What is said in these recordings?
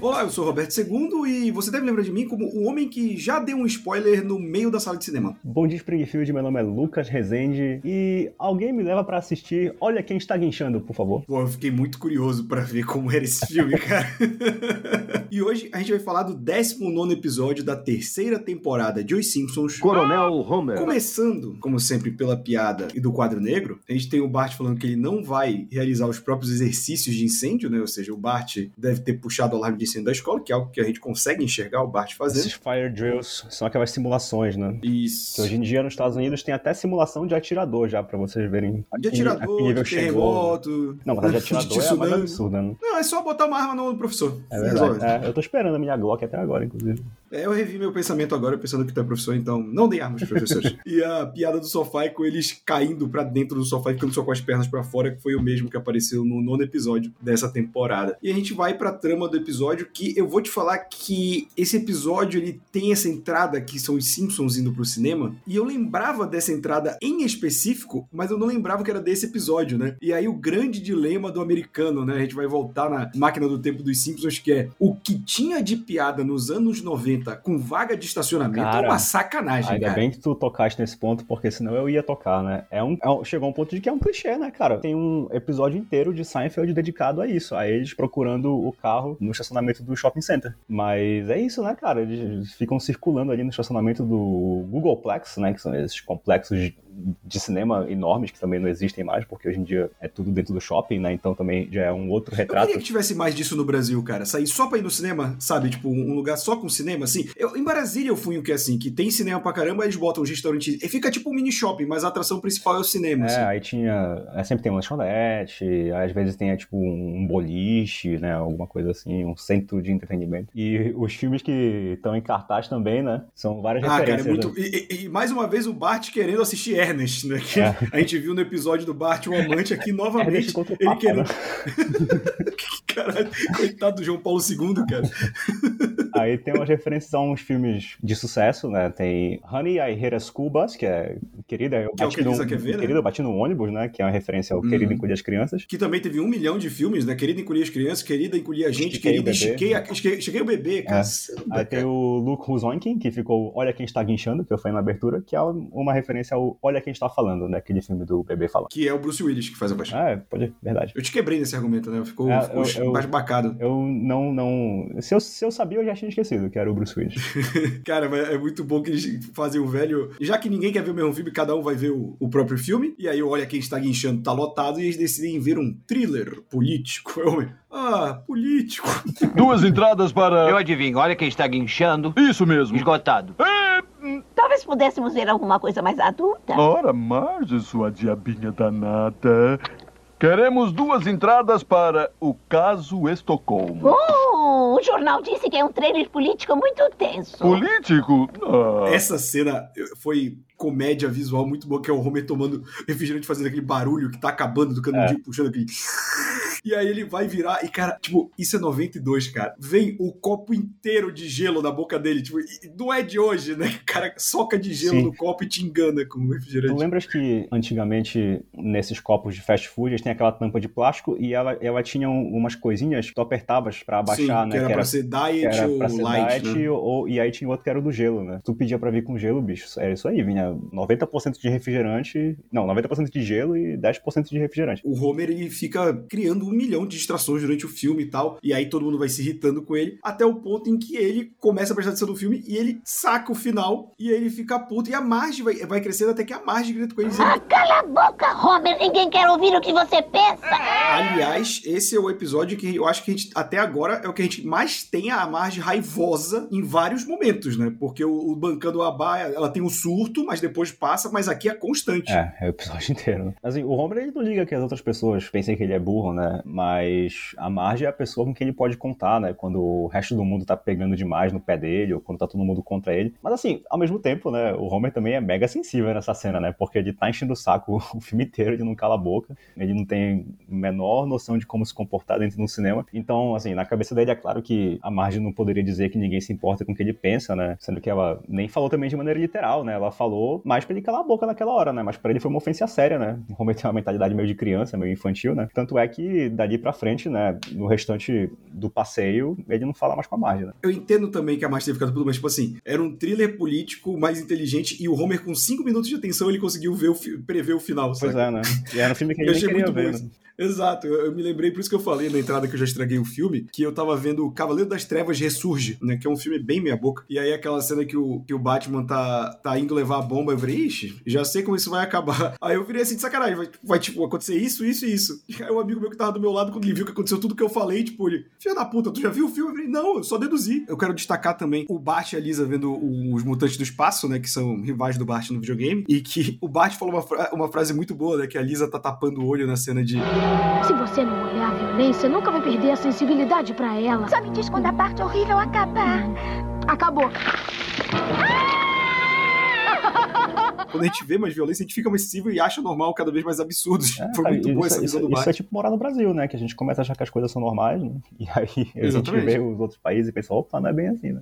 Olá, eu sou Roberto II e você deve lembrar de mim como o homem que já deu um spoiler no meio da sala de cinema. Bom dia, Springfield. Meu nome é Lucas Rezende e alguém me leva pra assistir Olha Quem Está Guinchando, por favor. Pô, eu fiquei muito curioso pra ver como era esse filme, cara. e hoje a gente vai falar do 19 episódio da terceira temporada de Os Simpsons. Coronel Homer. Começando, como sempre, pela piada e do quadro negro, a gente tem o Bart falando que ele não vai realizar os próprios exercícios de incêndio, né? Ou seja, o Bart deve ter puxado o alarme de incêndio da escola, que é algo que a gente consegue enxergar o Bart fazendo. Esses fire drills são aquelas simulações, né? Isso. Que hoje em dia nos Estados Unidos tem até simulação de atirador já, pra vocês verem. De atirador, de terremoto. Não, mas de atirador de é mais absurda, né? Não, é só botar uma arma no professor. É verdade. É, eu tô esperando a minha Glock até agora, inclusive. É, eu revi meu pensamento agora, pensando que tu é professor, então não dei armas, professores. e a piada do sofá é com eles caindo pra dentro do sofá e ficando só com as pernas pra fora, que foi o mesmo que apareceu no nono episódio dessa temporada. E a gente vai pra trama do episódio, que eu vou te falar que esse episódio ele tem essa entrada que são os Simpsons indo pro cinema, e eu lembrava dessa entrada em específico, mas eu não lembrava que era desse episódio, né? E aí o grande dilema do americano, né? A gente vai voltar na máquina do tempo dos Simpsons, que é o que tinha de piada nos anos 90 com vaga de estacionamento Cara, é uma sacanagem, Ainda cara. bem que tu tocaste nesse ponto, porque senão eu ia tocar, né? É um, é um- chegou um ponto de que é um clichê, né, cara? Tem um episódio inteiro de Seinfeld dedicado a isso, a eles procurando o carro no estacionamento do shopping center. Mas é isso, né, cara? Eles ficam circulando ali no estacionamento do Googleplex, né? Que são esses complexos de, de cinema enormes que também não existem mais, porque hoje em dia é tudo dentro do shopping, né? Então também já é um outro Eu retrato. queria que tivesse mais disso no Brasil, cara. Sair só pra ir no cinema, sabe? Tipo, um lugar só com cinema, assim. Eu, em Brasília eu fui um que é assim, que tem cinema pra caramba, eles botam os restaurantes. E fica tipo um mini shopping, mas a atração principal é o cinema, É, assim. aí tinha. é, sempre tem uma lanchonete, às vezes tem é, tipo um boliche, né? Alguma coisa assim, um centro de entretenimento. E os filmes que estão em cartaz também, né? São várias Ah, cara, é referências. muito. né? E, e- e mais uma vez o Bart querendo assistir Ernest, né? Que É. a gente viu no episódio do Bart, o amante, aqui novamente. Ele Papa, querendo. né? Caralho, coitado do João Paulo II, cara. Aí tem umas referências a uns filmes de sucesso, né? Tem Honey, I Hate a School Bus, que é Querida, eu Que é o que no, quer ver, né? Querida, eu bati no ônibus, né? Que é uma referência ao Uhum. Encolher as Crianças. Que também teve um milhão de filmes, né? Querida encolher as crianças, querida encolher a gente, querida estiquei, a... estiquei o bebê, cara. Aí tem o Luke Huzoinkin, que ficou Olha Quem Está Guinchando, que eu falei na abertura, que é uma referência ao Olha Quem Está Falando, né? Aquele filme do bebê falando. Que é o Bruce Willis que faz a voz. Ah, é, pode, verdade. Eu te quebrei nesse argumento, né? Ficou, É, ficou eu- eu-. Eu não, não. Se eu, se eu sabia, eu já tinha esquecido que era o Bruce Willis. Cara, mas é muito bom que eles fazem o velho. Já que ninguém quer ver o mesmo filme, cada um vai ver o, o próprio filme. E aí, olha quem está guinchando, tá lotado, e eles decidem ver um thriller político. Eu, ah, político. Duas entradas para. Eu adivinho, olha quem está guinchando. Isso mesmo. Esgotado. Talvez pudéssemos ver alguma coisa mais adulta. Ora, Marge, sua diabinha danada. Queremos duas entradas para o caso Estocolmo. Oh, o jornal disse que é um trailer político muito tenso. Político? Ah. Essa cena foi comédia visual muito boa, que é o Homer tomando refrigerante, fazendo aquele barulho que tá acabando do canudinho, puxando aquele. E aí ele vai virar, e cara, tipo, isso é 92, cara. Vem o copo inteiro de gelo na boca dele, tipo, não é de hoje, né? O cara soca de gelo Sim. no copo e te engana com o Tu refrigerante. lembras que antigamente, nesses copos de fast food, eles têm aquela tampa de plástico e ela, ela tinha um- umas coisinhas que tu apertavas pra abaixar, Sim, né? que era pra ser que diet era ou pra ser light, diet, né? ou, e aí tinha outro que era o do gelo, né? Tu pedia pra vir com gelo, bicho, era isso aí, vinha 90% de refrigerante, não, 90% de gelo e 10% de refrigerante. O Homer ele fica criando um milhão de distrações durante o filme e tal, e aí todo mundo vai se irritando com ele, até o ponto em que ele começa a prestar atenção no filme e ele saca o final e aí ele fica puto e a Marge vai, vai crescendo até que a Marge grita com ele dizendo Ah, cala a boca, Homer! Ninguém quer ouvir o que você pensa! Aliás, esse é o episódio que eu acho que a gente, até agora, é o que a gente mais tem a Marge raivosa em vários momentos, né? Porque o, o Bancando Abá, ela tem um surto, mas depois passa, mas aqui é constante. É, é o episódio inteiro. né? Assim, o Homer ele não liga que as outras pessoas pensem que ele é burro, né? Mas a Marge é a pessoa com quem ele pode contar, né? Quando o resto do mundo tá pegando demais no pé dele, ou quando tá todo mundo contra ele. Mas assim, ao mesmo tempo, né? O Homer também é mega sensível nessa cena, né? Porque ele tá enchendo o saco o filme inteiro, ele não cala a boca, ele não tem menor noção de como se comportar dentro do cinema. Então, assim, na cabeça dele é claro que a Marge não poderia dizer que ninguém se importa com o que ele pensa, né? Sendo que ela nem falou também de maneira literal, né? Ela falou mais pra ele calar a boca naquela hora, né? Mas pra ele foi uma ofensa séria, né? O Homer tem uma mentalidade meio de criança, meio infantil, né? Tanto é que dali pra frente, né? No restante do passeio, ele não fala mais com a Marge, né? Eu entendo também que a Marge teve ficado puto, mas, tipo assim, era um thriller político mais inteligente e o Homer, com 5 minutos de atenção, ele conseguiu ver o prever o final, Pois sabe? é, né? E era um filme que Eu ele nem achei muito bom ver, isso. né? Exato, eu, eu me lembrei, por isso que eu falei na entrada que eu já estraguei o filme, que eu tava vendo Cavaleiro das Trevas Ressurge, né? Que é um filme bem meia boca. E aí aquela cena que o, que o Batman tá, tá indo levar a bomba, eu falei, ixi, já sei como isso vai acabar. Aí eu virei assim de sacanagem, vai, vai tipo, acontecer isso, isso e isso. E aí o amigo meu que tava do meu lado, quando ele viu que aconteceu tudo que eu falei, tipo, ele, filha da puta, tu já viu o filme? Eu falei, não, eu só deduzi. Eu quero destacar também o Bart e a Lisa vendo os Mutantes do Espaço, né? Que são rivais do Bart no videogame. E que o Bart falou uma, fra- uma frase muito boa, né? Que a Lisa tá tapando o olho na cena de Se você não olhar a violência, nunca vai perder a sensibilidade pra ela. Só me diz quando a parte horrível acabar. Acabou. Quando a gente vê mais violência, a gente fica mais sensível e acha normal cada vez mais absurdos. É, Foi muito boa essa isso- visão do isso Bart. é tipo morar no Brasil, né? Que a gente começa a achar que as coisas são normais, né? E aí a Exatamente. gente vê os outros países e pensa, opa, não é bem assim, né?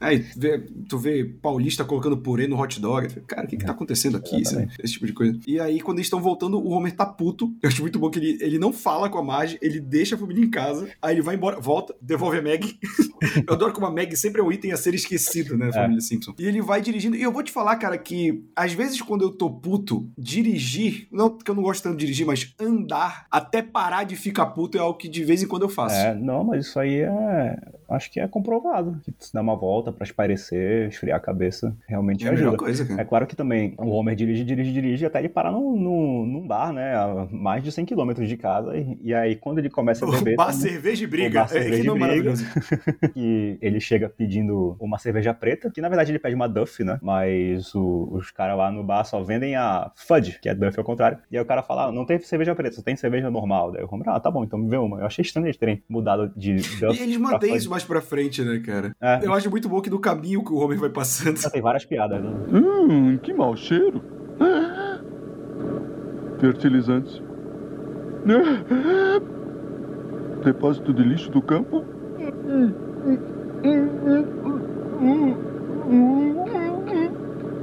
Aí tu vê, tu vê paulista colocando purê no hot dog. Cara, o que que tá acontecendo aqui? Sabe? Esse tipo de coisa. E aí, quando eles estão voltando, o Homer tá puto. Eu acho muito bom que ele, ele não fala com a Marge, ele deixa a família em casa, aí ele vai embora, volta, devolve a Meg. eu adoro como a Meg sempre é um item a ser esquecido, né, família Simpson. E ele vai dirigindo. E eu vou te falar, cara, que às vezes quando eu tô puto, dirigir, não que eu não gosto tanto de dirigir, mas andar até parar de ficar puto é algo que de vez em quando eu faço. É, não, mas isso aí é. Acho que é comprovado. Que se dá uma volta pra espairecer, esfriar a cabeça, realmente É ajuda. coisa, cara. É claro que também o Homer dirige, dirige, dirige até ele parar num, num, num bar, né? A mais de 100 km de casa. E, e aí, quando ele começa a beber. O bar tem- cerveja e o briga. bar, cerveja é, que e não é briga. que ele chega pedindo uma cerveja preta, que na verdade ele pede uma Duff, né? Mas o- os caras lá no bar só vendem a Fudge, que é Duff ao contrário. E aí o cara fala, ah, não tem cerveja preta, só tem cerveja normal. Daí o Homer, ah, tá bom, então me vê uma. Eu achei estranho eles terem mudado de Duff E eles mantêm isso mais pra frente, né, cara? É. Eu acho muito bom que no caminho que o Homer vai passando. Já tem várias piadas, né? Hum, que mau cheiro. Fertilizantes. Depósito de lixo do campo.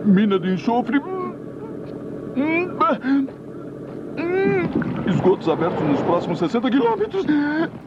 Mina de enxofre. Esgotos abertos nos próximos 60 quilômetros.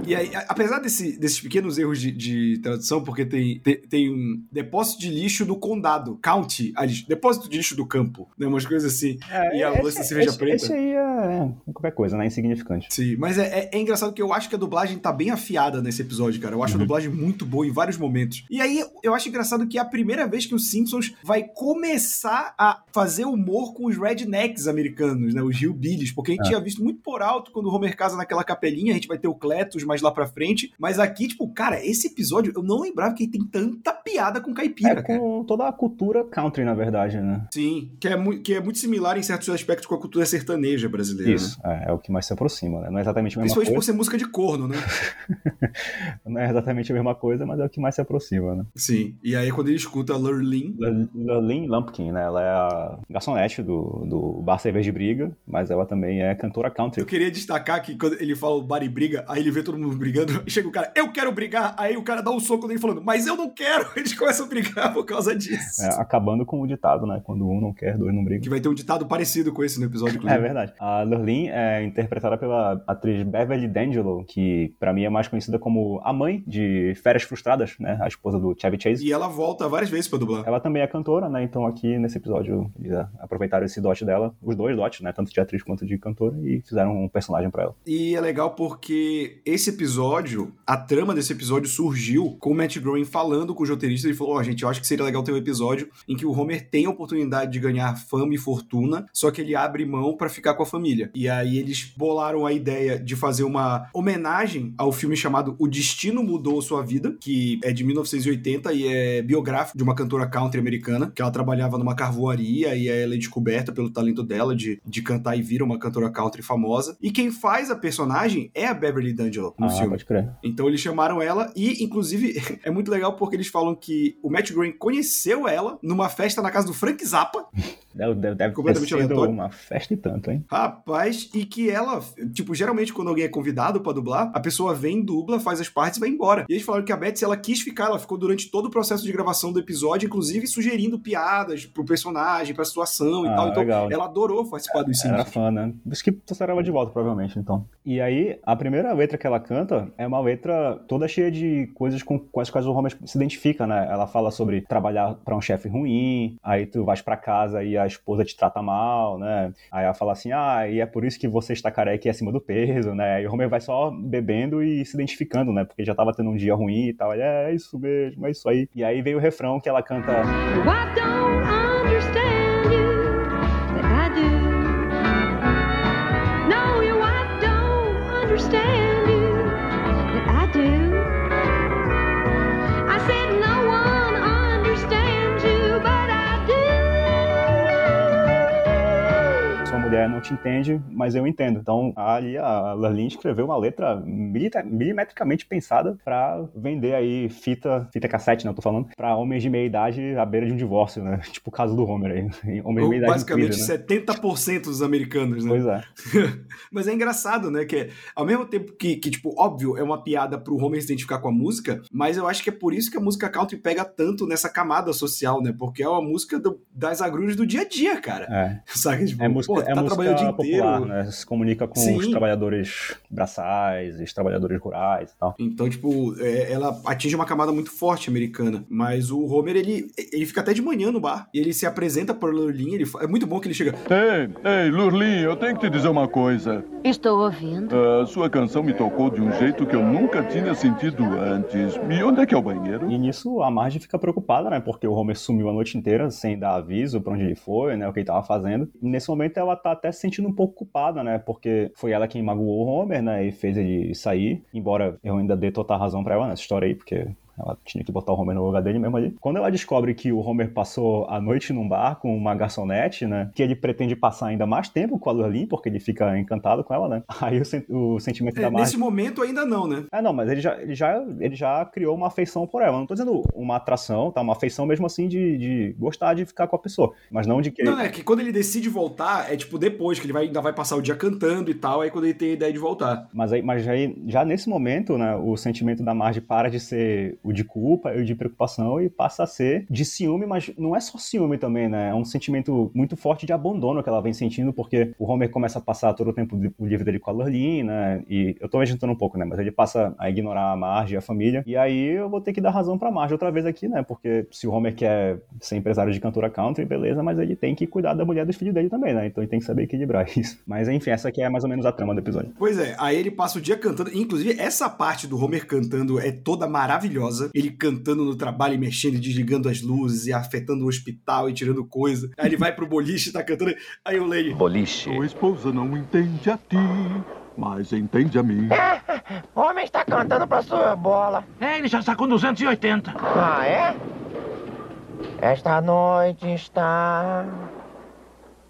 E aí, apesar desse- desses pequenos erros de, de tradução, porque tem, tem, tem um depósito de lixo do condado, county, lixo, depósito de lixo do campo, né, umas coisas assim. e a da cerveja esse, preta. Esse aí é qualquer coisa, né? Insignificante. Sim, mas é, é- é engraçado que eu acho que a dublagem tá bem afiada nesse episódio, cara. Eu acho a dublagem muito boa em vários momentos. E aí eu acho engraçado que é a primeira vez que os Simpsons vai começar a fazer humor com os rednecks americanos, né? Os hillbillies, porque a gente É. tinha visto muito por alto quando o Homer casa naquela capelinha, a gente vai ter o Cletus mais lá pra frente. Mas aqui, tipo, cara, esse episódio eu não lembrava que tem tanta piada com caipira, É cara. com toda a cultura country, na verdade, né? Sim, que é, mu- que é muito similar em certos aspectos com a cultura sertaneja brasileira. né? Isso, é, é o que mais se aproxima, né? Não é exatamente a mesma Principalmente por coisa. ser música de corno, né? Não é exatamente a mesma coisa, mas é o que mais se aproxima, né? Sim. E aí quando ele escuta Lurleen, Lurleen Lumpkin, né? Ela é a garçonete do, do Bar Cerveja de Briga, mas ela também é cantora country. Eu queria destacar que quando ele fala o bar e briga, aí ele vê todo mundo brigando, chega o cara, eu quero brigar, aí o cara dá um soco nele falando, mas eu não quero, eles começam a brigar por causa disso. É, acabando com o ditado, né? Quando um não quer, dois não brigam. Que vai ter um ditado parecido com esse no episódio, É verdade. A Lurleen é interpretada pela atriz Beverly D'Angelo, que pra mim é mais conhecida como a mãe de Férias Frustradas, né? A esposa do Chevy Chase. E ela volta várias vezes pra dublar. Ela também é cantora, né? Então aqui nesse episódio eles aproveitaram esse dote dela, os dois dotes, né? Tanto de atriz quanto de cantora, e fizeram um personagem pra ela. E é legal porque esse episódio, a trama desse episódio surgiu com o Matt Groening falando com os roteiristas. Ele falou: Ó, gente, eu acho que seria legal ter um episódio em que o Homer tem a oportunidade de ganhar fama e fortuna, só que ele abre mão pra ficar com a família. E aí eles bolaram a ideia de fazer uma homenagem ao filme chamado O Destino Mudou Sua Vida, que é de 1980 e é biográfico de uma cantora country americana, que ela trabalhava numa carvoaria e aí ela é descoberta pelo talento dela de, de cantar e vira uma cantora country famosa. E quem faz a personagem é a Beverly D'Angelo no Ah, filme. pode crer. Então eles chamaram ela e, inclusive, é muito legal porque eles falam que o Matt Groening conheceu ela numa festa na casa do Frank Zappa, Deve, deve, deve ter Completamente sido aleatório. uma festa e tanto, hein? rapaz, e que ela, tipo, geralmente quando alguém é convidado pra dublar, a pessoa vem, dubla, faz as partes e vai embora. E eles falaram que a Betsy, ela quis ficar, ela ficou durante todo o processo de gravação do episódio, inclusive sugerindo piadas pro personagem, pra situação e Ah, tal. Então, legal. ela adorou participar dos Era Simpsons. fã, né? Isso que trouxeram ela de volta, provavelmente, então. E aí, a primeira letra que ela canta é uma letra toda cheia de coisas com, as quais o Homer se identifica, né? Ela fala sobre trabalhar pra um chefe ruim, aí tu vais pra casa e a esposa te trata mal, né? Aí ela fala assim, ah, e é por isso que você está careca e acima do peso, né? E o Homer vai só bebendo e se identificando, né? Porque já tava tendo um dia ruim e tal. Ele, é, é isso mesmo, é isso aí. E aí vem o refrão que ela canta... te entende, mas eu entendo. Então, ali a Lalin escreveu uma letra milimetricamente pensada pra vender aí fita, fita cassete, né, eu tô falando, pra homens de meia idade à beira de um divórcio, né? Tipo o caso do Homer aí. Homens de meia idade Basicamente, né? 70% dos americanos, né? Pois é. Mas é engraçado, né? Que ao mesmo tempo que, que, tipo, óbvio, é uma piada pro Homer se identificar com a música, mas eu acho que é por isso que a música country pega tanto nessa camada social, né? Porque é uma música do- das agruras do dia a dia, cara. É. Sabe? Tipo, É música, pô, é tá música trabalhando o dia popular, inteiro. né? Se comunica com Sim. os trabalhadores braçais, os trabalhadores rurais e tal. Então, tipo, é, ela atinge uma camada muito forte americana. Mas o Homer, ele, ele fica até de manhã no bar. E ele se apresenta pra Lurlin. Ele, é muito bom que ele chega. Ei, ei, Lurlin, eu tenho que te dizer uma coisa. Estou ouvindo. A sua canção me tocou de um jeito que eu nunca tinha sentido antes. E onde é que é o banheiro? E nisso a Marge fica preocupada, né? Porque o Homer sumiu a noite inteira sem dar aviso pra onde ele foi, né? O que ele tava fazendo. E nesse momento ela tá até se sentindo um pouco culpada, né? Porque foi ela quem magoou o Homer, né? E fez ele sair. Embora eu ainda dê total razão pra ela nessa história aí, porque ela tinha que botar o Homer no lugar dele mesmo ali. Quando ela descobre que o Homer passou a noite num bar com uma garçonete, né? Que ele pretende passar ainda mais tempo com a Lurlin, porque ele fica encantado com ela, né? Aí o, sen- o sentimento É, da Marge nesse momento ainda não, né? é, não, mas ele já, ele, já, ele já criou uma afeição por ela. Não tô dizendo uma atração, tá? Uma afeição mesmo assim de, de gostar de ficar com a pessoa. Mas não de que. Não, é que quando ele decide voltar, é tipo depois, que ele vai, ainda vai passar o dia cantando e tal, aí quando ele tem a ideia de voltar. Mas, aí, mas aí, já nesse momento, né, o sentimento da Marge para de ser o de culpa e o de preocupação e passa a ser de ciúme, mas não é só ciúme também, né? É um sentimento muito forte de abandono que ela vem sentindo, porque o Homer começa a passar todo o tempo o livro dele com a Lurleen, né? E eu tô inventando um pouco, né? Mas ele passa a ignorar a Marge e a família. E aí eu vou ter que dar razão pra Marge outra vez aqui, né? Porque se o Homer quer ser empresário de cantora country, beleza, mas ele tem que cuidar da mulher dos filhos dele também, né? Então ele tem que saber equilibrar isso. Mas enfim, essa aqui é mais ou menos a trama do episódio. Pois é, aí ele passa o dia cantando. Inclusive, essa parte do Homer cantando é toda maravilhosa. Ele cantando no trabalho e mexendo e desligando as luzes e afetando o hospital e tirando coisa. Aí ele vai pro boliche e tá cantando. Aí o Lane. Boliche. Sua esposa não entende a ti, mas entende a mim. Homem está cantando pra sua bola. É, ele já está com 280. Ah, é? Esta noite está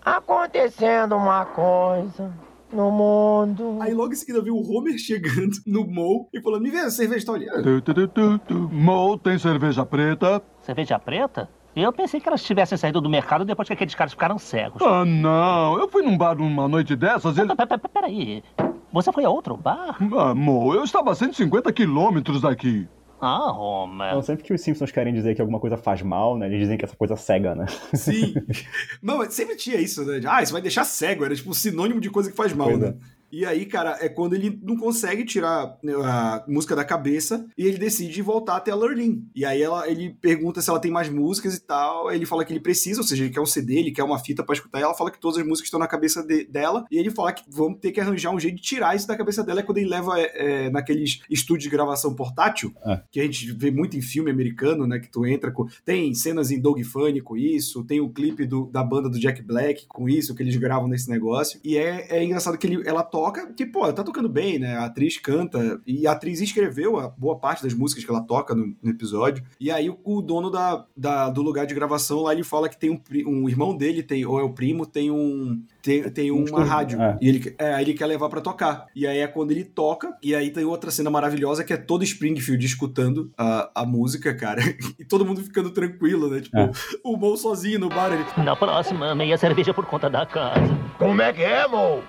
acontecendo uma coisa no mundo. Aí logo em seguida viu o Homer chegando no mall e falando: Me vê a cerveja, tá olhando. Tu, tu, tu, tem cerveja preta? Cerveja preta? Eu pensei que elas tivessem saído do mercado depois que aqueles caras ficaram cegos. Ah, não. Eu fui num bar numa noite dessas e ele... Pera- pera- Peraí. Você foi a outro bar? Ah, Mo, eu estava a 150 quilômetros daqui. Ah, Homer. Então, sempre que os Simpsons querem dizer que alguma coisa faz mal, né? Eles dizem que essa coisa cega, né? Sim. Não, sempre tinha isso, né? Ah, isso vai deixar cego. Era tipo um sinônimo de coisa que faz mal, Pois né? E aí, cara, é quando ele não consegue tirar né, a música da cabeça e ele decide voltar até a Lurleen. E aí ela, ele pergunta se ela tem mais músicas e tal. Ele fala que ele precisa, ou seja, ele quer um CD, ele quer uma fita pra escutar. E ela fala que todas as músicas estão na cabeça de- dela. E ele fala que vamos ter que arranjar um jeito de tirar isso da cabeça dela. É quando ele leva é, é, naqueles estúdios de gravação portátil, É. que a gente vê muito em filme americano, né? Que tu entra com. Tem cenas em Dog Funny com isso, tem o clipe do- da banda do Jack Black com isso, que eles gravam nesse negócio. E é, é engraçado que ele, ela toca toca, que, pô, ela tá tocando bem, né? A atriz canta, e a atriz escreveu a boa parte das músicas que ela toca no, no episódio. E aí o, o dono da, da- do lugar de gravação lá, ele fala que tem um, um irmão dele, tem, ou é o primo, tem um. Tem, tem Um uma rádio. é. E ele, é, aí ele quer levar pra tocar. E aí é quando ele toca. E aí tem outra cena maravilhosa que é todo Springfield escutando a, a música, cara. E todo mundo ficando tranquilo, né? Tipo, É. o Mo sozinho no bar. Ele, Na próxima, meia cerveja por conta da casa. Como é que é, Mo?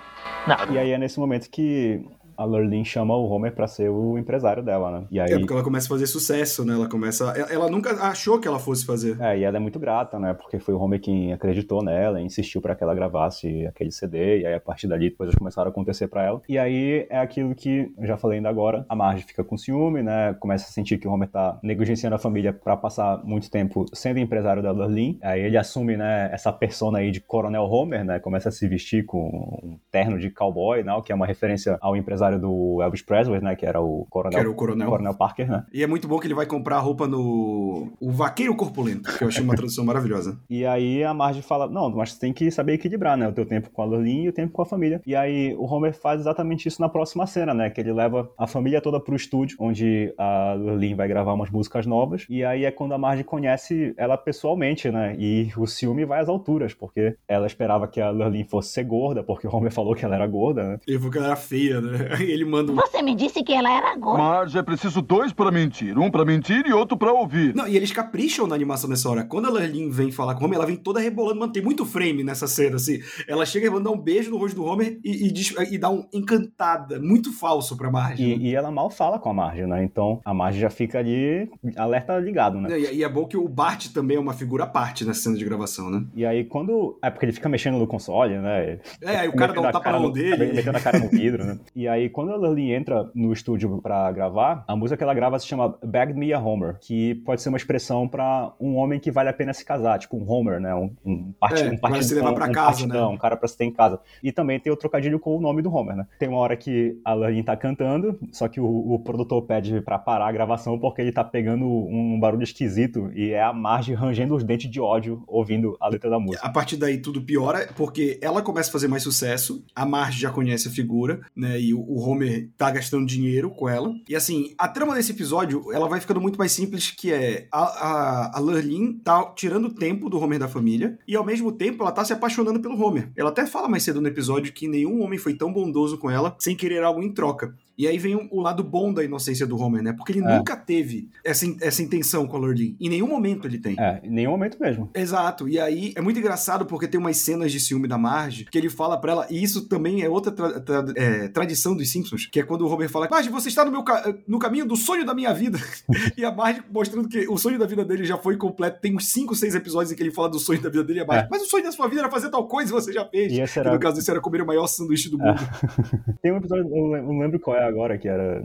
E aí é nesse momento que a Lurleen chama o Homer pra ser o empresário dela, né? E aí. É porque ela começa a fazer sucesso, né? Ela começa. Ela, nunca achou que ela fosse fazer. É, e ela é muito grata, né? Porque foi o Homer quem acreditou nela, insistiu pra que ela gravasse aquele CD, e aí a partir dali coisas começaram a acontecer pra ela. E aí é aquilo que eu já falei ainda agora, a Marge fica com ciúme, né? Começa a sentir que o Homer tá negligenciando a família pra passar muito tempo sendo empresário da Lurleen. Aí ele assume, né, essa persona aí de Coronel Homer, né? Começa a se vestir com um terno de cowboy, né? Que é uma referência ao empresário do Elvis Presley, né? Que era o Coronel, era o coronel. Coronel Parker, né? E é muito bom que ele vai comprar roupa no. O Vaqueiro Corpulento, que eu achei uma tradução maravilhosa. E aí a Marge fala, não, mas você tem que saber equilibrar, né? O teu tempo com a Lurleen e o tempo com a família. E aí o Homer faz exatamente isso na próxima cena, né? Que ele leva a família toda pro estúdio, onde a Lurleen vai gravar umas músicas novas. E aí é quando a Marge conhece ela pessoalmente, né? E o ciúme vai às alturas, porque ela esperava que a Lurleen fosse ser gorda, porque o Homer falou que ela era gorda, né? Ele falou que ela era feia, né? Ele manda um. Você me disse que ela era gorda. Marge, é preciso dois pra mentir. Um pra mentir e outro pra ouvir. Não, e eles capricham na animação nessa hora. Quando a Lurleen vem falar com o Homer, ela vem toda rebolando. Mano, tem muito frame nessa cena, assim. Ela chega e vai dar um beijo no rosto do Homer e, e, diz- e dá um encantada. Muito falso pra Marge. né? E, e ela mal fala com a Marge, né? Então a Marge já fica ali alerta ligado, né? E, e é bom que o Bart também é uma figura à parte nessa cena de gravação, né? E aí, quando. É porque ele fica mexendo no console, né? É, aí o cara dá um tapa cara na mão no- dele. Metendo a cara no vidro, né? E aí, quando a Lurleen entra no estúdio pra gravar, a música que ela grava se chama Bag Me a Homer, que pode ser uma expressão pra um homem que vale a pena se casar, tipo um Homer, né? Um, um, parti É, um pra se levar pra um casa, partidão, né? um cara pra se ter em casa. E também tem o trocadilho com o nome do Homer, né? Tem uma hora que a Lurleen tá cantando, só que o, o produtor pede pra parar a gravação porque ele tá pegando um barulho esquisito e é a Marge rangendo os dentes de ódio ouvindo a letra da música. A partir daí tudo piora, porque ela começa a fazer mais sucesso, a Marge já conhece a figura, né? E o, o Homer tá gastando dinheiro com ela. E assim, a trama desse episódio, ela vai ficando muito mais simples, que é a, a, a Lurleen tá tirando tempo do Homer da família, e ao mesmo tempo ela tá se apaixonando pelo Homer. Ela até fala mais cedo no episódio que nenhum homem foi tão bondoso com ela sem querer algo em troca. E aí vem o, lado bom da inocência do Homer, né? Porque ele É. nunca teve essa, essa intenção com a Lurleen. Em nenhum momento ele tem. É, em nenhum momento mesmo. Exato, e aí é muito engraçado porque tem umas cenas de ciúme da Marge que ele fala pra ela, e isso também é outra tra- tra- é, tradição dos Simpsons, que é quando o Homer fala: Marge, você está no, meu ca- no caminho do sonho da minha vida. e a Marge mostrando que o sonho da vida dele já foi completo. Tem uns 5, 6 episódios em que ele fala do sonho da vida dele e a Marge, É. mas o sonho da sua vida era fazer tal coisa e você já fez. E Que era- no caso, isso era comer o maior sanduíche do É. mundo. Tem um episódio, eu não lembro qual é agora, que era.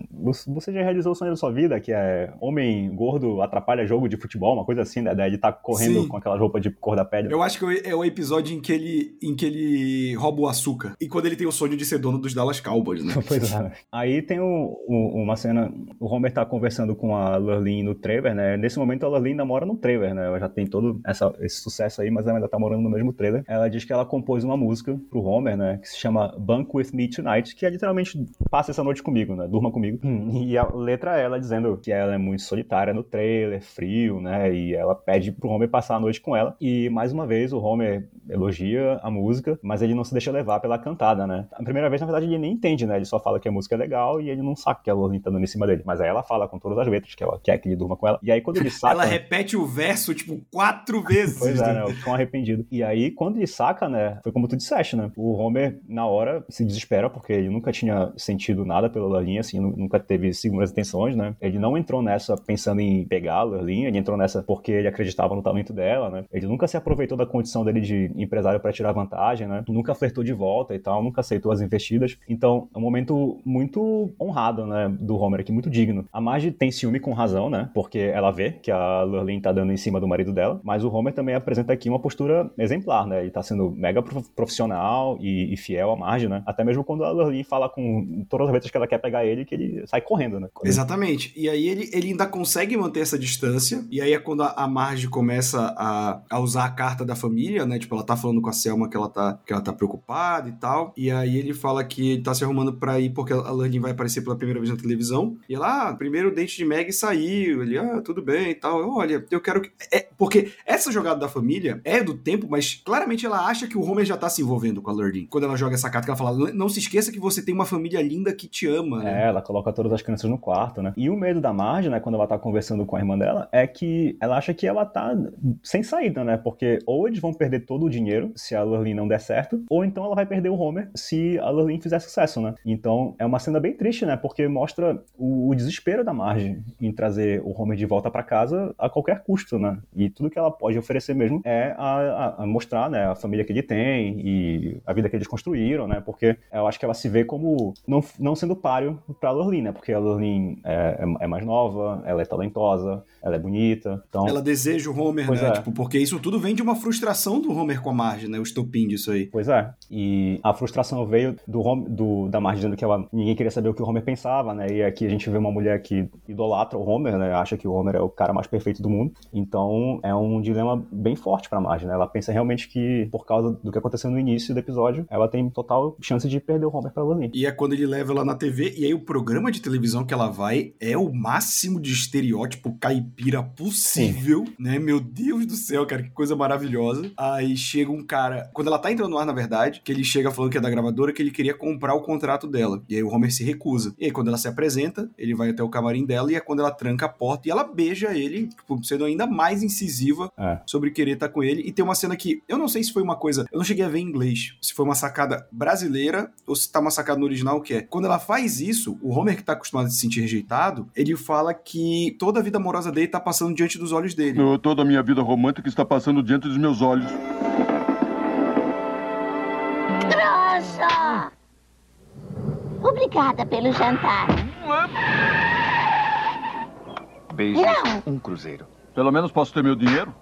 Você já realizou o sonho da sua vida, que é homem gordo atrapalha jogo de futebol, uma coisa assim, né? Daí ele tá correndo Sim. com aquela roupa de cor da pele. Eu acho que é o episódio em que ele, em que ele rouba o açúcar. E quando ele tem o sonho de ser dono dos Dallas Cowboys, né? Pois é. Aí tem um- um- uma cena, o Homer tá conversando com a Lurleen no trailer, né? Nesse momento a Lurleen ainda mora no trailer, né? Ela já tem todo essa- esse sucesso aí, mas ela ainda tá morando no mesmo trailer. Ela diz que ela compôs uma música pro Homer, né? Que se chama Bunk With Me Tonight, que é literalmente passa essa noite comigo, né? Durma comigo. E a letra é ela dizendo que ela é muito solitária no trailer, frio, né? E ela pede pro Homer passar a noite com ela. E mais uma vez o Homer elogia a música, mas ele não se deixa levar pela cantada, né? A primeira vez, na verdade, ele nem entende, né? Ele só fala que a música é legal e ele não saca que a Lorraine tá dando em cima dele. Mas aí ela fala com todas as letras que ela quer que ele durma com ela. E aí quando ele saca... Ela repete o verso, tipo, quatro vezes. Pois é, né? né? Eu fico arrependido. E aí, quando ele saca, né? Foi como tu disseste, né? O Homer, na hora, se desespera, porque ele nunca tinha sentido nada pela Lurleen, assim, nu- nunca teve segundas intenções, né? Ele não entrou nessa pensando em pegar a Lurleen, ele entrou nessa porque ele acreditava no talento dela, né? Ele nunca se aproveitou da condição dele de empresário para tirar vantagem, né? Nunca flertou de volta e tal, nunca aceitou as investidas. Então, é um momento muito honrado, né? Do Homer aqui, muito digno. A Marge tem ciúme com razão, né? Porque ela vê que a Lurleen tá dando em cima do marido dela, mas o Homer também apresenta aqui uma postura exemplar, né? Ele tá sendo mega prof- profissional e, e fiel à Marge, né? Até mesmo quando a Lurleen fala com todas as letras que ela quer pegar ele, que ele sai correndo, né? Exatamente. E aí ele, ele ainda consegue manter essa distância. E aí é quando a, a Marge começa a, a usar a carta da família, né? Tipo, ela tá falando com a Selma que ela tá, que ela tá preocupada e tal. E aí ele fala que ele tá se arrumando pra ir porque a Lurleen vai aparecer pela primeira vez na televisão. E ela, ah, primeiro o dente de Meg saiu. Ele, ah, tudo bem e tal. Olha, eu quero que. É, porque essa jogada da família é do tempo, mas claramente ela acha que o Homer já tá se envolvendo com a Lurleen. Quando ela joga essa carta, ela fala: não se esqueça que você tem uma família linda que te ama. Né? É, ela coloca todas as crianças no quarto, né? E o medo da Marge, né, quando ela tá conversando com a irmã dela, é que ela acha que ela tá sem saída, né? Porque ou eles vão perder todo o dinheiro se a Lurleen não der certo, ou então ela vai perder o Homer se a Lurleen fizer sucesso, né? Então é uma cena bem triste, né? Porque mostra o, o desespero da Marge em trazer o Homer de volta para casa a qualquer custo, né? E tudo que ela pode oferecer mesmo é a, a, a mostrar, né, a família que ele tem e a vida que eles construíram, né? Porque eu acho que ela se vê como não, não sendo páreo pra Lurleen, né? Porque a Lurleen é, é, é mais nova, ela é talentosa, ela é bonita, então... Ela deseja o Homer, Pois né? é. Tipo, porque isso tudo vem de uma frustração do Homer com a Marge, né? O estopim disso aí. Pois é. E a frustração veio do, Hom- do da Marge dizendo que ela, ninguém queria saber o que o Homer pensava, né? E aqui a gente vê uma mulher que idolatra o Homer, né? Acha que o Homer é o cara mais perfeito do mundo. Então é um dilema bem forte pra Marge, né? Ela pensa realmente que, por causa do que aconteceu no início do episódio, ela tem total chance de perder o Homer pra Lurleen. E é quando ele leva ela na TV, e aí o programa de televisão que ela vai é o máximo de estereótipo caipira possível, né? Meu Deus do céu, cara, que coisa maravilhosa. Aí chega um cara, quando ela tá entrando no ar, na verdade, que ele chega falando que é da gravadora, que ele queria comprar o contrato dela. E aí o Homer se recusa. E aí quando ela se apresenta, ele vai até o camarim dela, e é quando ela tranca a porta e ela beija ele, tipo, sendo ainda mais incisiva É. sobre querer estar com ele. E tem uma cena que eu não sei se foi uma coisa, eu não cheguei a ver em inglês, se foi uma sacada brasileira ou se tá uma sacada no original, que é quando ela faz isso, o Homer que tá acostumado a se sentir rejeitado, ele fala que toda a vida amorosa dele tá passando diante dos olhos dele. Eu- Toda a minha vida romântica está passando diante dos meus olhos. Grossa! Obrigada pelo jantar. Beijos, Não. um cruzeiro. Pelo menos posso ter meu dinheiro?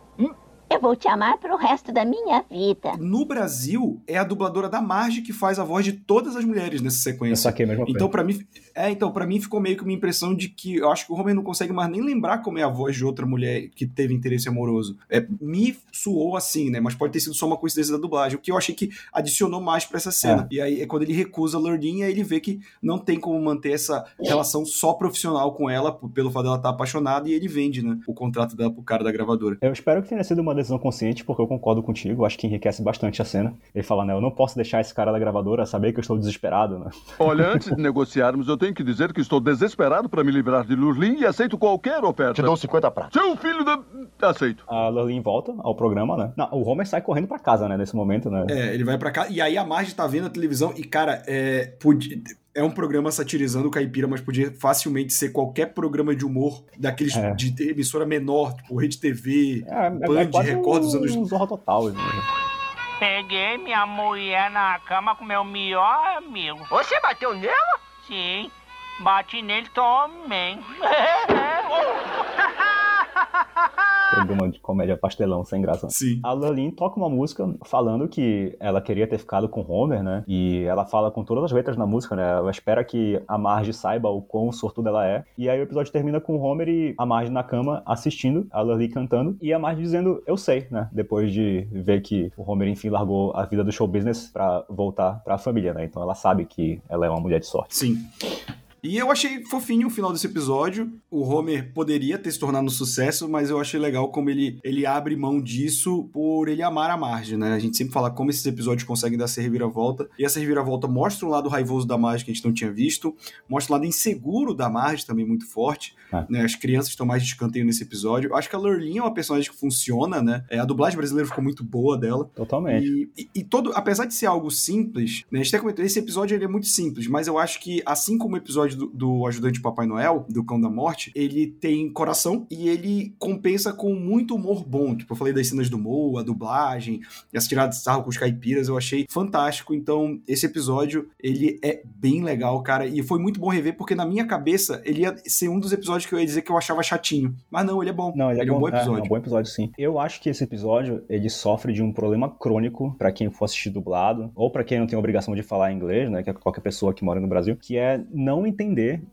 Eu vou te amar pro resto da minha vida. No Brasil, é a dubladora da Marge que faz a voz de todas as mulheres nessa Eu sequência. saquei a mesma coisa. Então, pra mim, é, então, para mim ficou meio que uma impressão de que eu acho que o Homer não consegue mais nem lembrar como é a voz de outra mulher que teve interesse amoroso. É, me suou assim, né? Mas pode ter sido só uma coincidência da dublagem, o que eu achei que adicionou mais pra essa cena. E aí é quando ele recusa a Lurdin, aí ele vê que não tem como manter essa relação só profissional com ela, pelo fato dela estar apaixonada, e ele vende, né? O contrato dela pro cara da gravadora. Eu espero que tenha sido uma decisão consciente, porque eu concordo contigo. Acho que enriquece bastante a cena. Ele fala, né? Eu não posso deixar esse cara da gravadora saber que eu estou desesperado, né? Olha, antes de negociarmos, eu tenho que dizer que estou desesperado para me livrar de Lurlin e aceito qualquer oferta. Te dou 50 pratos. Seu filho da... Aceito. A Lurleen volta ao programa, né? Não, o Homer sai correndo pra casa, né? Nesse momento, né? É, ele vai pra cá, e aí a Marge tá vendo a televisão, e cara, é. podia- É um programa satirizando o caipira, mas podia facilmente ser qualquer programa de humor daqueles É. de emissora menor, tipo Rede TV, É, é, Band, é Record dos anos. um Zorra Total. né? Peguei minha mulher na cama com meu melhor amigo. Você bateu nela? Sim, bati nele também. Programa de comédia pastelão, sem graça. Sim. A Lurleen toca uma música falando que ela queria ter ficado com Homer, né? E ela fala com todas as letras na música, né? Ela espera que a Marge saiba o quão sortuda ela é. E aí o episódio termina com o Homer e a Marge na cama assistindo, a Lurleen cantando, e a Marge dizendo, eu sei, né? Depois de ver que o Homer, enfim, largou a vida do show business pra voltar pra família, né? Então ela sabe que ela é uma mulher de sorte. Sim. E eu achei fofinho o final desse episódio. O Homer poderia ter se tornado um sucesso, mas eu achei legal como ele, ele abre mão disso por ele amar a Marge, né? A gente sempre fala como esses episódios conseguem dar essa reviravolta. E essa reviravolta mostra um lado raivoso da Marge que a gente não tinha visto, mostra um lado inseguro da Marge também muito forte. É. Né? As crianças estão mais de escanteio nesse episódio. Eu acho que a Lurleen é uma personagem que funciona, né? É, a dublagem brasileira ficou muito boa dela. Totalmente. E, e- e todo, apesar de ser algo simples, né, a gente até comentou, esse episódio ele é muito simples, mas eu acho que, assim como o episódio do, do Ajudante Papai Noel, do Cão da Morte, ele tem coração e ele compensa com muito humor bom. Tipo, eu falei das cenas do Mo, a dublagem, essa tirada de sarro com os caipiras, eu achei fantástico. Então, esse episódio, ele é bem legal, cara, e foi muito bom rever, porque na minha cabeça, ele ia ser um dos episódios que eu ia dizer que eu achava chatinho. Mas não, ele é bom. Não, ele é, um bom episódio. É, é um bom episódio, sim. Eu acho que esse episódio, ele sofre de um problema crônico pra quem for assistir dublado, ou pra quem não tem obrigação de falar inglês, né, que é qualquer pessoa que mora no Brasil, que é não entender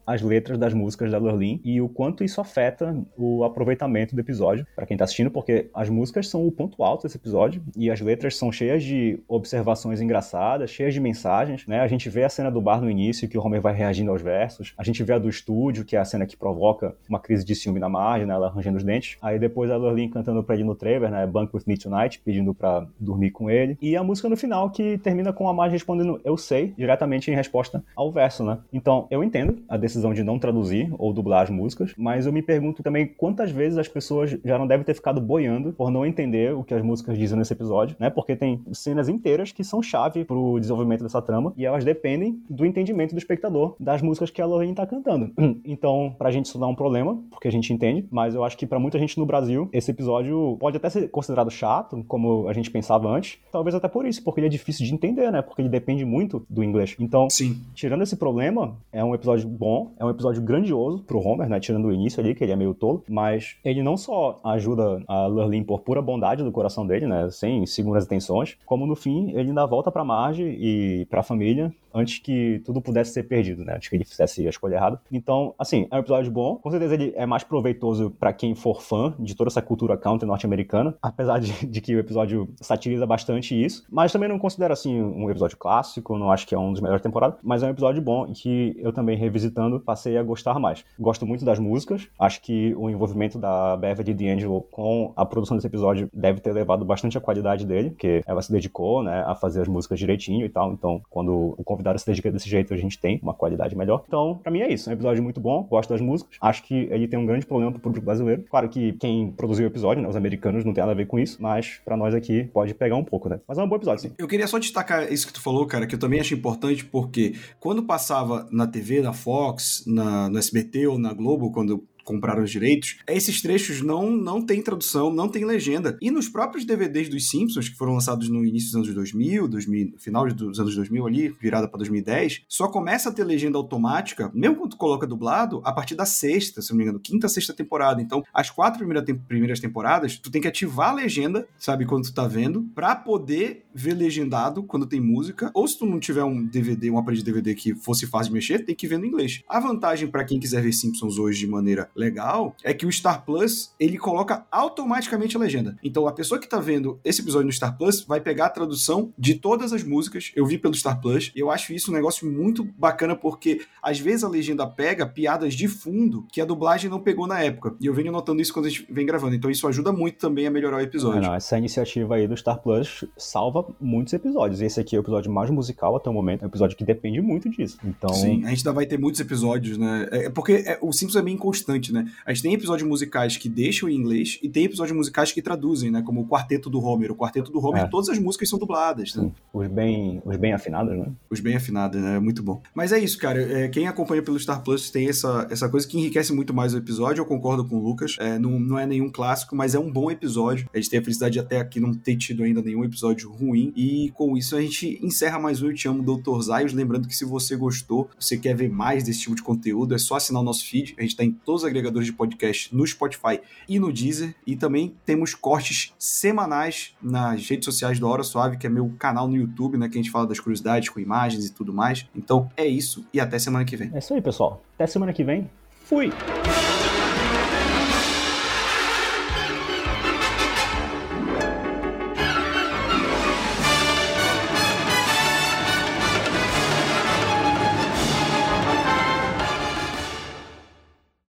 as letras das músicas da Lurlin e o quanto isso afeta o aproveitamento do episódio para quem tá assistindo, porque as músicas são o ponto alto desse episódio e as letras são cheias de observações engraçadas, cheias de mensagens, né? A gente vê a cena do bar no início que o Homer vai reagindo aos versos, a gente vê a do estúdio, que é a cena que provoca uma crise de ciúme na margem, né? Ela arranjando os dentes. Aí depois a Lurlin cantando pra ele no trailer, né? Bunk with me tonight, pedindo pra dormir com ele. E a música no final que termina com a Marge respondendo eu sei, diretamente em resposta ao verso, né? Então, eu entendo a decisão de não traduzir ou dublar as músicas, mas eu me pergunto também quantas vezes as pessoas já não devem ter ficado boiando por não entender o que as músicas dizem nesse episódio, né? Porque tem cenas inteiras que são chave pro desenvolvimento dessa trama e elas dependem do entendimento do espectador das músicas que a Lorraine tá cantando. Então, pra gente isso dá um problema, porque a gente entende, mas eu acho que pra muita gente no Brasil, esse episódio pode até ser considerado chato, como a gente pensava antes, talvez até por isso, porque ele é difícil de entender, né? Porque ele depende muito do inglês. Então, Sim. tirando esse problema, é um episódio bom, é um episódio grandioso pro Homer, né? Tirando o início ali, que ele é meio tolo, mas ele não só ajuda a Lurlin por pura bondade do coração dele, né? Sem segundas intenções, como no fim ele ainda volta pra Marge e pra família antes que tudo pudesse ser perdido, né? Antes que ele fizesse a escolha errada. Então, assim, é um episódio bom. Com certeza ele é mais proveitoso pra quem for fã de toda essa cultura country norte-americana, apesar de, de que o episódio satiriza bastante isso. Mas também não considero, assim, um episódio clássico, não acho que é um dos melhores da temporada, mas é um episódio bom e que eu também, revisitando, passei a gostar mais. Gosto muito das músicas, acho que o envolvimento da Beverly D'Angelo com a produção desse episódio deve ter levado bastante a qualidade dele, porque ela se dedicou, né, a fazer as músicas direitinho e tal, então quando o convidado se dedica desse jeito, a gente tem uma qualidade melhor. Então, pra mim é isso, é um episódio muito bom, gosto das músicas, acho que ele tem um grande problema pro público brasileiro. Claro que quem produziu o episódio, né, os americanos, não tem nada a ver com isso, mas pra nós aqui pode pegar um pouco, né. Mas é um bom episódio, sim. Eu queria só destacar isso que tu falou, cara, que eu também acho importante, porque quando passava na TV, na Fox, na, no SBT ou na Globo, quando compraram os direitos, esses trechos não, não tem tradução, não tem legenda. E nos próprios DVDs dos Simpsons, que foram lançados no início dos anos 2000, 2000 final dos anos 2000 ali, virada para 2010, só começa a ter legenda automática, mesmo quando tu coloca dublado, a partir da sexta, se não me engano, quinta, sexta temporada. Então, as quatro primeira tem primeiras temporadas, tu tem que ativar a legenda, sabe, quando tu tá vendo, pra poder ver legendado quando tem música, ou se tu não tiver um DVD, um aparelho de DVD que fosse fácil de mexer, tem que ver no inglês. A vantagem para quem quiser ver Simpsons hoje de maneira legal é que o Star Plus ele coloca automaticamente a legenda. Então a pessoa que tá vendo esse episódio no Star Plus vai pegar a tradução de todas as músicas. Eu vi pelo Star Plus. E eu acho isso um negócio muito bacana porque às vezes a legenda pega piadas de fundo que a dublagem não pegou na época. E eu venho notando isso quando a gente vem gravando. Então isso ajuda muito também a melhorar o episódio. É, não, essa iniciativa aí do Star Plus salva muitos episódios. Esse aqui é o episódio mais musical até o momento. É um episódio que depende muito disso. Então. Sim, a gente ainda vai ter muitos episódios, né? É porque é, o Simpsons é bem inconstante, né? A gente tem episódios musicais que deixam em inglês e tem episódios musicais que traduzem, né? Como o Quarteto do Homer. O Quarteto do Homer, É. todas as músicas são dubladas, né? Os bem, os bem afinados, né? Os bem afinados, né? Muito bom. Mas é isso, cara. É, quem acompanha pelo Star Plus tem essa, essa coisa que enriquece muito mais o episódio. Eu concordo com o Lucas. É, não, não é nenhum clássico, mas é um bom episódio. A gente tem a felicidade de até aqui não ter tido ainda nenhum episódio ruim. E com isso a gente encerra mais um Eu Te Amo, Dr. Zaios. Lembrando que se você gostou, você quer ver mais desse tipo de conteúdo, é só assinar o nosso feed. A gente tá em todos os agregadores de podcast, no Spotify e no Deezer. E também temos cortes semanais nas redes sociais do Hora Suave, que é meu canal no YouTube, né? Que a gente fala das curiosidades com imagens e tudo mais. Então é isso e até semana que vem. É isso aí, pessoal. Até semana que vem. Fui!